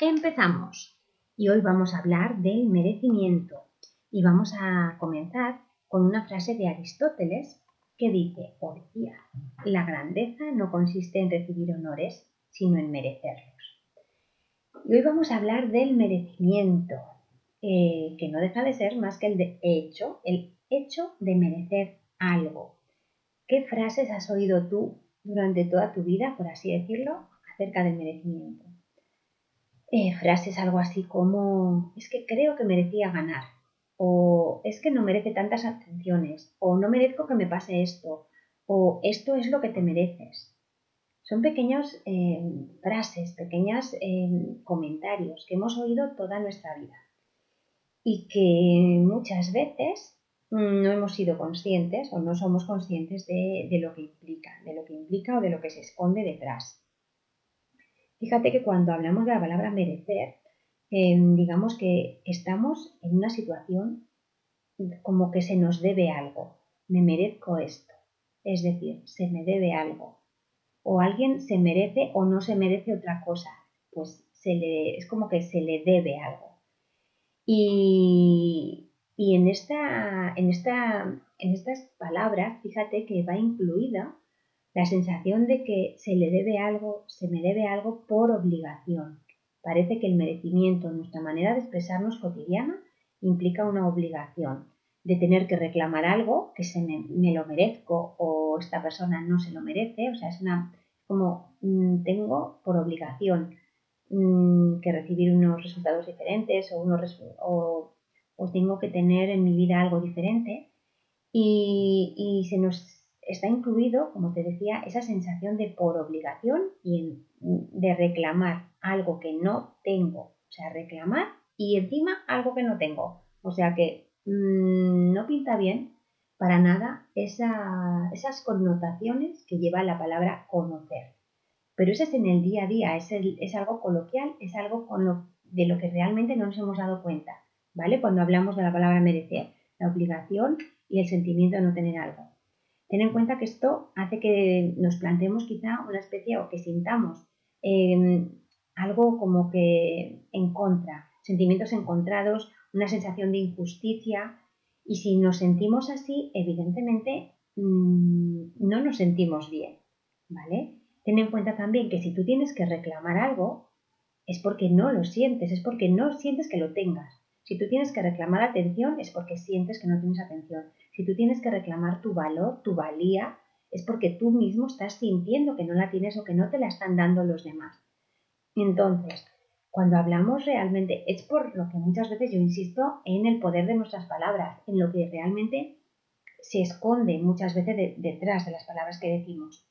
Empezamos. Y hoy vamos a hablar del merecimiento. Y vamos a comenzar con una frase de Aristóteles que dice, día, la grandeza no consiste en recibir honores, sino en merecerlos. Y hoy vamos a hablar del merecimiento, eh, que no deja de ser más que el de hecho, el hecho de merecer algo. ¿Qué frases has oído tú durante toda tu vida, por así decirlo, acerca del merecimiento? Eh, frases algo así como, es que creo que merecía ganar, o es que no merece tantas atenciones, o no merezco que me pase esto, o esto es lo que te mereces. Son pequeñas eh, frases, pequeños eh, comentarios que hemos oído toda nuestra vida y que muchas veces no hemos sido conscientes o no somos conscientes de, de lo que implica, de lo que implica o de lo que se esconde detrás. Fíjate que cuando hablamos de la palabra merecer, em, digamos que estamos en una situación como que se nos debe algo. Me merezco esto. Es decir, se me debe algo. O alguien se merece o no se merece otra cosa. Pues se le, es como que se le debe algo. Y, y en, esta, en, esta, en estas palabras, fíjate que va incluida la sensación de que se le debe algo, se me debe algo por obligación. Parece que el merecimiento, nuestra manera de expresarnos cotidiana, implica una obligación de tener que reclamar algo que se me, lo merezco o esta persona no se lo merece. O sea, es una como mm, tengo por obligación mm, que recibir unos resultados diferentes o, unos, o, tengo que tener en mi vida algo diferente y, y se nos está incluido, como te decía, esa sensación de por obligación y de reclamar algo que no tengo. O sea, reclamar y encima algo que no tengo. O sea que mm, no pinta bien para nada esas connotaciones que lleva la palabra conocer. Pero eso es en el día a día, es, es algo coloquial, es algo de lo que realmente no nos hemos dado cuenta, ¿vale? Cuando hablamos de la palabra merecer, la obligación y el sentimiento de no tener algo. Ten en cuenta que esto hace que nos planteemos quizá una especie o que sintamos em, algo como que en contra, sentimientos encontrados, una sensación de injusticia. Y si nos sentimos así, evidentemente mm, no nos sentimos bien, ¿vale? Ten en cuenta también que si tú tienes que reclamar algo, es porque no lo sientes, es porque no sientes que lo tengas. Si tú tienes que reclamar atención es porque sientes que no tienes atención. Si tú tienes que reclamar tu valor, tu valía, es porque tú mismo estás sintiendo que no la tienes o que no te la están dando los demás. Entonces, cuando hablamos realmente, es por lo que muchas veces yo insisto en el poder de nuestras palabras, en lo que realmente se esconde muchas veces detrás de las palabras que decimos.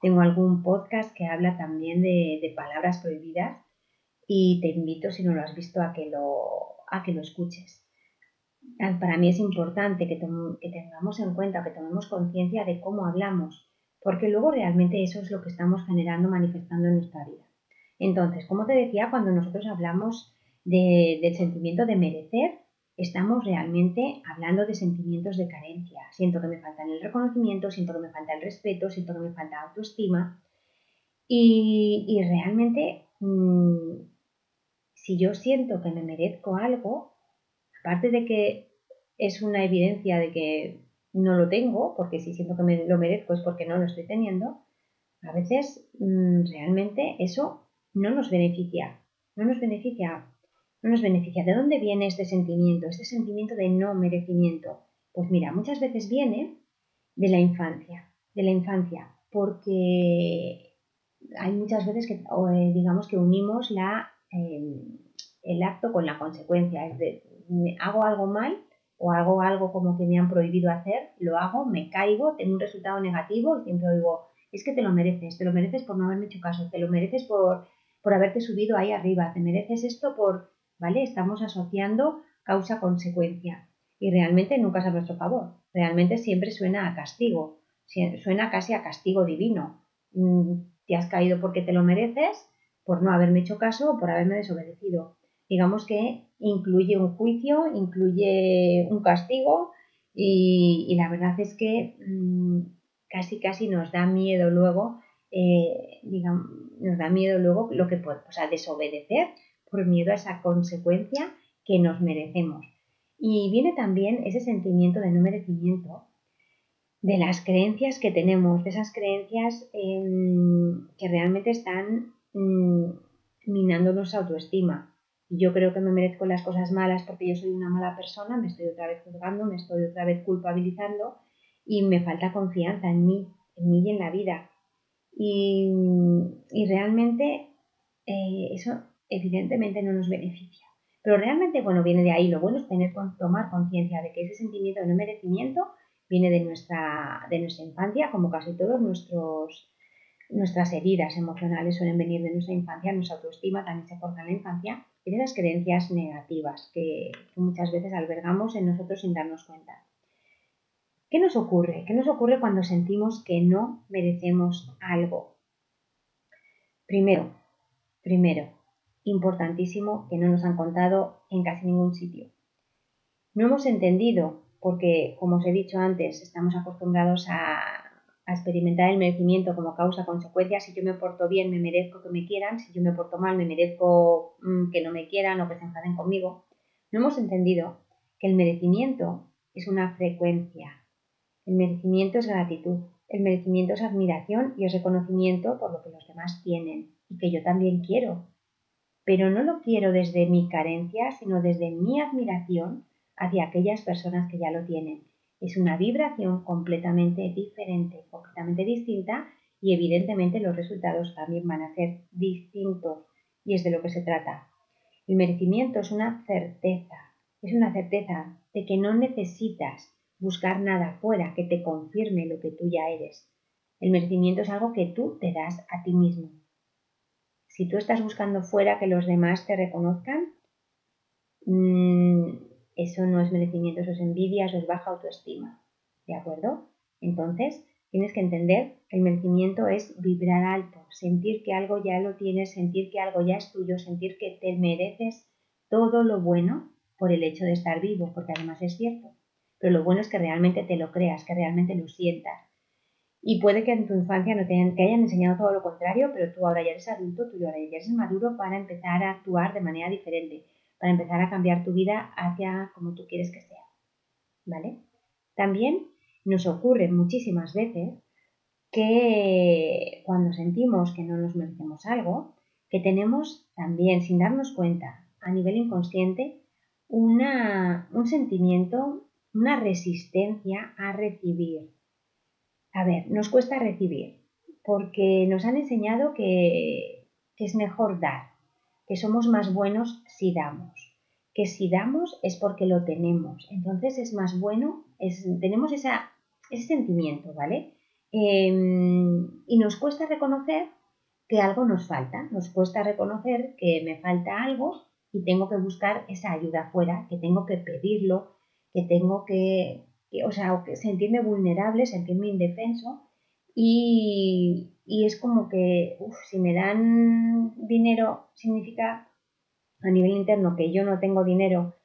Tengo algún podcast que habla también de palabras prohibidas y te invito, si no lo has visto, a que lo, a que lo escuches. Para mí es importante que, que tengamos en cuenta, que tomemos conciencia de cómo hablamos, porque luego realmente eso es lo que estamos generando, manifestando en nuestra vida. Entonces, como te decía, cuando nosotros hablamos del sentimiento de merecer, estamos realmente hablando de sentimientos de carencia. Siento que me falta el reconocimiento, siento que me falta el respeto, siento que me falta autoestima. Y, y realmente mmm, si yo siento que me merezco algo, aparte de que es una evidencia de que no lo tengo, porque si siento que me lo merezco es porque no lo estoy teniendo, a veces mm, realmente eso no nos beneficia, no nos beneficia, no nos beneficia. ¿De dónde viene este sentimiento, este sentimiento de no merecimiento? Pues mira, muchas veces viene de la infancia, de la infancia, porque hay muchas veces que, eh, digamos, que unimos la el acto con la consecuencia. Es de, hago algo mal o hago algo como que me han prohibido hacer, lo hago, me caigo, tengo un resultado negativo y siempre digo, es que te lo mereces, te lo mereces por no haberme hecho caso, te lo mereces por, por haberte subido ahí arriba, te mereces esto por, ¿vale? Estamos asociando causa-consecuencia y realmente nunca es a nuestro favor, realmente siempre suena a castigo, suena casi a castigo divino. Mm, te has caído porque te lo mereces, por no haberme hecho caso o por haberme desobedecido. Digamos que incluye un juicio, incluye un castigo y, la verdad es que mm, casi casi nos da miedo luego, eh, digamos, nos da miedo luego lo que o sea, desobedecer por miedo a esa consecuencia que nos merecemos. Y viene también ese sentimiento de no merecimiento de las creencias que tenemos, de esas creencias em, que realmente están mm, minando nuestra autoestima. Yo creo que me merezco las cosas malas porque yo soy una mala persona, me estoy otra vez juzgando, me estoy otra vez culpabilizando y me falta confianza en mí, en mí y en la vida. Y, realmente eh, eso evidentemente no nos beneficia. Pero realmente, bueno, viene de ahí. Lo bueno es tener, tomar conciencia de que ese sentimiento de no merecimiento viene de nuestra, de nuestra infancia, como casi todos nuestros, nuestras heridas emocionales suelen venir de nuestra infancia, nuestra autoestima también se forja en la infancia, y de las creencias negativas que, muchas veces albergamos en nosotros sin darnos cuenta. ¿Qué nos ocurre? ¿Qué nos ocurre cuando sentimos que no merecemos algo? Primero, primero, importantísimo que no nos han contado en casi ningún sitio. No hemos entendido porque, como os he dicho antes, estamos acostumbrados a, experimentar el merecimiento como causa-consecuencia. Si yo me porto bien, me merezco que me quieran. Si yo me porto mal, me merezco mm, que no me quieran o que se enfaden conmigo. No hemos entendido que el merecimiento es una frecuencia. El merecimiento es gratitud. El merecimiento es admiración y es reconocimiento por lo que los demás tienen y que yo también quiero. Pero no lo quiero desde mi carencia, sino desde mi admiración hacia aquellas personas que ya lo tienen. Es una vibración completamente diferente, completamente distinta y evidentemente los resultados también van a ser distintos y es de lo que se trata. El merecimiento es una certeza, es una certeza de que no necesitas buscar nada fuera que te confirme lo que tú ya eres. El merecimiento es algo que tú te das a ti mismo. Si tú estás buscando fuera que los demás te reconozcan, mmm, eso no es merecimiento, eso es envidia, eso es baja autoestima. ¿De acuerdo? Entonces, tienes que entender que el merecimiento es vibrar alto, sentir que algo ya lo tienes, sentir que algo ya es tuyo, sentir que te mereces todo lo bueno por el hecho de estar vivo, porque además es cierto. Pero lo bueno es que realmente te lo creas, que realmente lo sientas. Y puede que en tu infancia no te hayan, enseñado todo lo contrario, pero tú ahora ya eres adulto, tú ya eres maduro para empezar a actuar de manera diferente para empezar a cambiar tu vida hacia como tú quieres que sea. ¿Vale? También nos ocurre muchísimas veces que cuando sentimos que no nos merecemos algo, que tenemos también, sin darnos cuenta, a nivel inconsciente, una, un sentimiento, una resistencia a recibir. A ver, nos cuesta recibir, porque nos han enseñado que, que es mejor dar, que somos más buenos si damos, que si damos es porque lo tenemos, entonces es más bueno, tenemos esa, ese sentimiento, ¿vale? Em, y nos cuesta reconocer que algo nos falta, nos cuesta reconocer que me falta algo y tengo que buscar esa ayuda afuera, que tengo que pedirlo, que tengo que, o sea, sentirme vulnerable, sentirme indefenso y, y es como que, si me dan dinero significa a nivel interno que yo no tengo dinero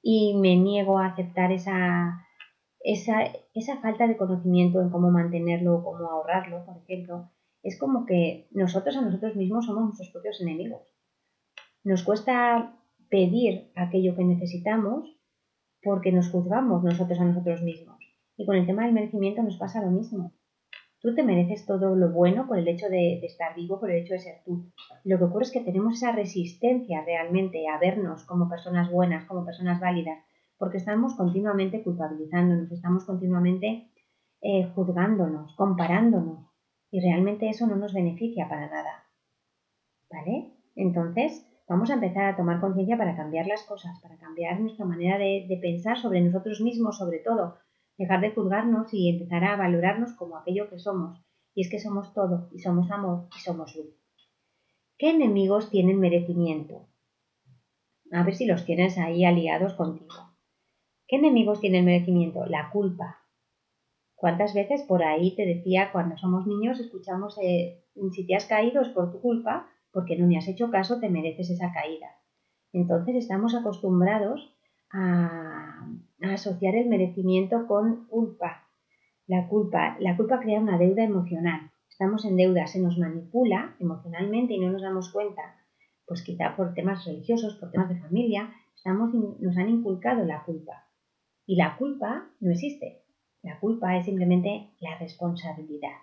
y me niego a aceptar esa, esa, esa falta de conocimiento en cómo mantenerlo o cómo ahorrarlo, por ejemplo, es como que nosotros a nosotros mismos somos nuestros propios enemigos. Nos cuesta pedir aquello que necesitamos porque nos juzgamos nosotros a nosotros mismos. Y con el tema del merecimiento nos pasa lo mismo. Tú te mereces todo lo bueno por el hecho de, estar vivo, por el hecho de ser tú. Lo que ocurre es que tenemos esa resistencia realmente a vernos como personas buenas, como personas válidas, porque estamos continuamente culpabilizándonos, estamos continuamente eh, juzgándonos, comparándonos, y realmente eso no nos beneficia para nada. ¿Vale? Entonces, vamos a empezar a tomar conciencia para cambiar las cosas, para cambiar nuestra manera de pensar sobre nosotros mismos, sobre todo, dejar de juzgarnos y empezar a valorarnos como aquello que somos. Y es que somos todo, y somos amor, y somos luz. ¿Qué enemigos tienen merecimiento? A ver si los tienes ahí aliados contigo. ¿Qué enemigos tienen merecimiento? La culpa. ¿Cuántas veces por ahí te decía cuando somos niños escuchamos eh, si te has caído es por tu culpa, porque no me has hecho caso, te mereces esa caída? Entonces estamos acostumbrados a, asociar el merecimiento con culpa. La culpa, la culpa crea una deuda emocional. Estamos en deuda, se nos manipula emocionalmente y no nos damos cuenta pues quizá por temas religiosos, por temas de familia, estamos, nos han inculcado la culpa. Y la culpa no existe. La culpa es simplemente la responsabilidad.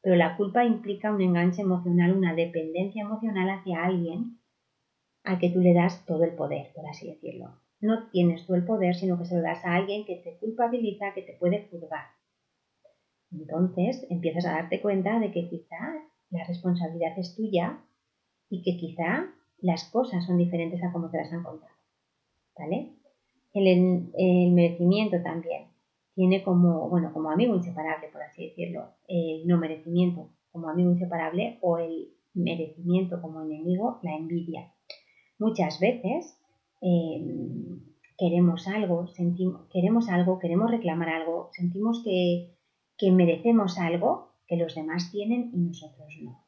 Pero la culpa implica un enganche emocional, una dependencia emocional hacia alguien al que tú le das todo el poder, por así decirlo. No tienes tú el poder, sino que se lo das a alguien que te culpabiliza, que te puede juzgar. Entonces empiezas a darte cuenta de que quizá la responsabilidad es tuya y que quizá las cosas son diferentes a como te las han contado. ¿Vale? El, merecimiento también tiene como, bueno, como amigo inseparable, por así decirlo, el no merecimiento como amigo inseparable o el merecimiento como enemigo, la envidia. Muchas veces em, queremos algo, sentimos, queremos algo, queremos reclamar algo, sentimos que, que merecemos algo que los demás tienen y nosotros no.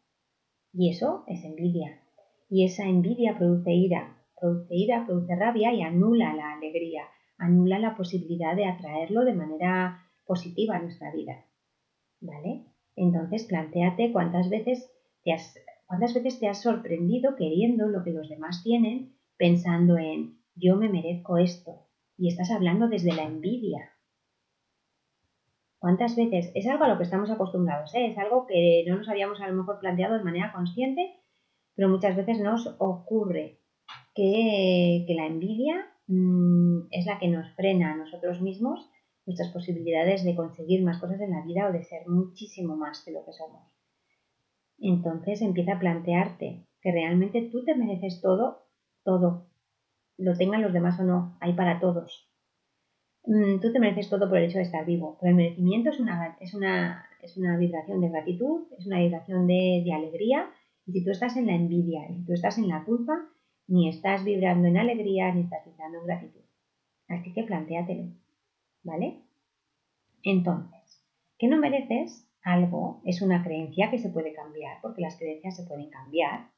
Y eso es envidia. Y esa envidia produce ira, produce ira, produce rabia y anula la alegría, anula la posibilidad de atraerlo de manera positiva a nuestra vida. ¿Vale? Entonces, planteate cuántas veces te has, cuántas veces te has sorprendido queriendo lo que los demás tienen, pensando en yo me merezco esto. Y estás hablando desde la envidia. ¿Cuántas veces? Es algo a lo que estamos acostumbrados, ¿eh? es algo que no nos habíamos a lo mejor planteado de manera consciente, pero muchas veces nos ocurre que, la envidia mm, es la que nos frena a nosotros mismos nuestras posibilidades de conseguir más cosas en la vida o de ser muchísimo más de lo que somos. Entonces empieza a plantearte que realmente tú te mereces todo, todo, lo tengan los demás o no, hay para todos. Mm, tú te mereces todo por el hecho de estar vivo, pero el merecimiento es una, es una, es una vibración de gratitud, es una vibración de, de alegría, y si tú estás en la envidia, si tú estás en la culpa, ni estás vibrando en alegría, ni estás vibrando en gratitud. Así que plantéatelo, ¿vale? Entonces, ¿qué no mereces? Algo es una creencia que se puede cambiar, porque las creencias se pueden cambiar,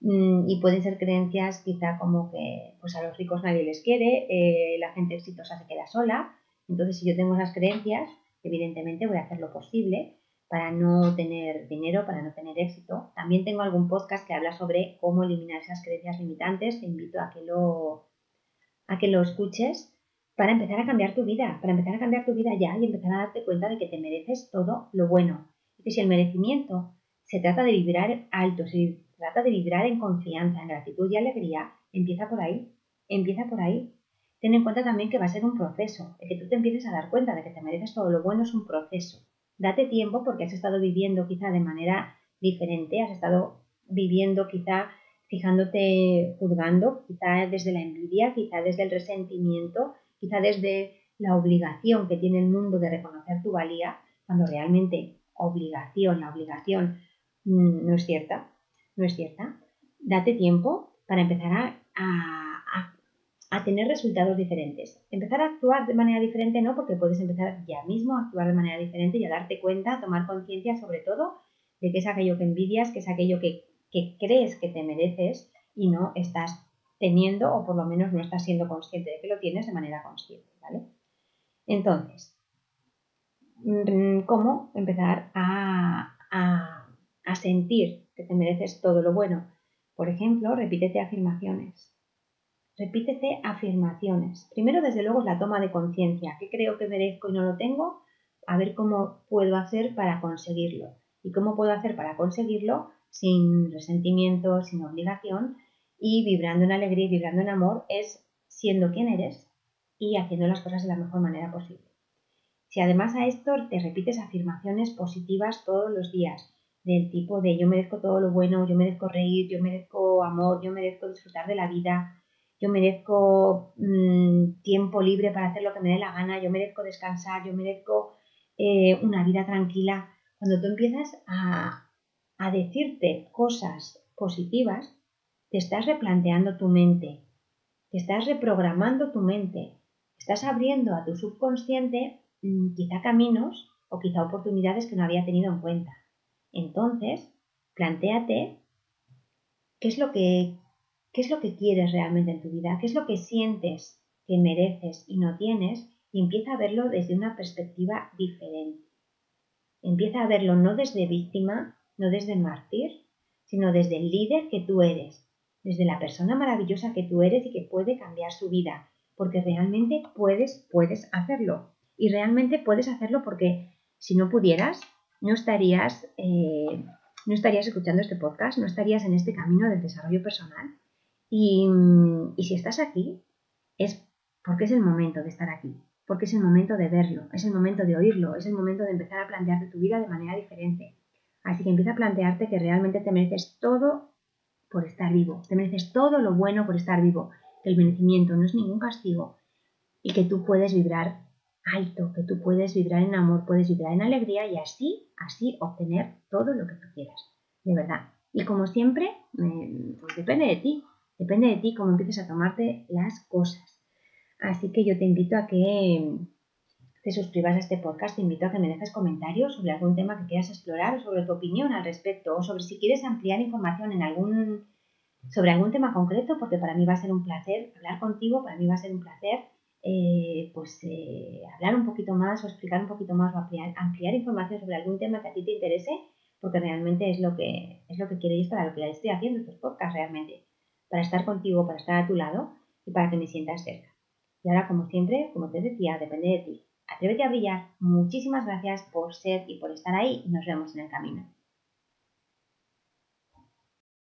y pueden ser creencias quizá como que pues a los ricos nadie les quiere, eh, la gente exitosa se queda sola. Entonces, si yo tengo esas creencias, evidentemente voy a hacer lo posible para no tener dinero, para no tener éxito. También tengo algún podcast que habla sobre cómo eliminar esas creencias limitantes. Te invito a que lo, a que lo escuches para empezar a cambiar tu vida, para empezar a cambiar tu vida ya y empezar a darte cuenta de que te mereces todo lo bueno. Y que si el merecimiento se trata de vibrar alto, si trata de vibrar en confianza, en gratitud y alegría, empieza por ahí, empieza por ahí. Ten en cuenta también que va a ser un proceso, el que tú te empieces a dar cuenta de que te mereces todo lo bueno es un proceso. Date tiempo porque has estado viviendo quizá de manera diferente, has estado viviendo quizá fijándote, juzgando, quizá desde la envidia, quizá desde el resentimiento, quizá desde la obligación que tiene el mundo de reconocer tu valía, cuando realmente obligación, la obligación mm, no es cierta no es cierta. Date tiempo para empezar a, tener resultados diferentes. Empezar a actuar de manera diferente no, porque puedes empezar ya mismo a actuar de manera diferente y a darte cuenta, a tomar conciencia sobre todo de que es aquello que envidias, que es aquello que, que crees que te mereces y no estás teniendo o por lo menos no estás siendo consciente de que lo tienes de manera consciente, ¿vale? Entonces, mm, ¿cómo empezar a, a sentir que te mereces todo lo bueno. Por ejemplo, repítete afirmaciones. Repítete afirmaciones. Primero, desde luego, es la toma de conciencia. ¿Qué creo que merezco y no lo tengo? A ver cómo puedo hacer para conseguirlo. ¿Y cómo puedo hacer para conseguirlo sin resentimiento, sin obligación y vibrando en alegría y vibrando en amor? Es siendo quien eres y haciendo las cosas de la mejor manera posible. Si además a esto te repites afirmaciones positivas todos los días, del tipo de yo merezco todo lo bueno, yo merezco reír, yo merezco amor, yo merezco disfrutar de la vida, yo merezco mm, tiempo libre para hacer lo que me dé la gana, yo merezco descansar, yo merezco eh, una vida tranquila. Cuando tú empiezas a, a decirte cosas positivas, te estás replanteando tu mente, te estás reprogramando tu mente, estás abriendo a tu subconsciente mm, quizá caminos o quizá oportunidades que no había tenido en cuenta. Entonces, plantéate qué es lo que qué es lo que quieres realmente en tu vida, qué es lo que sientes que mereces y no tienes y empieza a verlo desde una perspectiva diferente. Empieza a verlo no desde víctima, no desde mártir, sino desde el líder que tú eres, desde la persona maravillosa que tú eres y que puede cambiar su vida, porque realmente puedes, puedes hacerlo. Y realmente puedes hacerlo porque si no pudieras, no estarías, eh, no estarías escuchando este podcast, no estarías en este camino del desarrollo personal. Y, y si estás aquí, es porque es el momento de estar aquí, porque es el momento de verlo, es el momento de oírlo, es el momento de empezar a plantearte tu vida de manera diferente. Así que empieza a plantearte que realmente te mereces todo por estar vivo, te mereces todo lo bueno por estar vivo, que el merecimiento no es ningún castigo y que tú puedes vibrar alto, que tú puedes vibrar en amor, puedes vibrar en alegría y así, así obtener todo lo que tú quieras, de verdad. Y como siempre, pues depende de ti, depende de ti cómo empieces a tomarte las cosas. Así que yo te invito a que te suscribas a este podcast, te invito a que me dejes comentarios sobre algún tema que quieras explorar o sobre tu opinión al respecto o sobre si quieres ampliar información en algún, sobre algún tema concreto, porque para mí va a ser un placer hablar contigo, para mí va a ser un placer eh, pues eh, hablar un poquito más o explicar un poquito más o ampliar, información sobre algún tema que a ti te interese, porque realmente es lo que es lo que quiero y es para lo que estoy haciendo estos podcasts realmente, para estar contigo, para estar a tu lado y para que me sientas cerca. Y ahora, como siempre, como te decía, depende de ti. Atrévete a brillar. Muchísimas gracias por ser y por estar ahí nos vemos en el camino.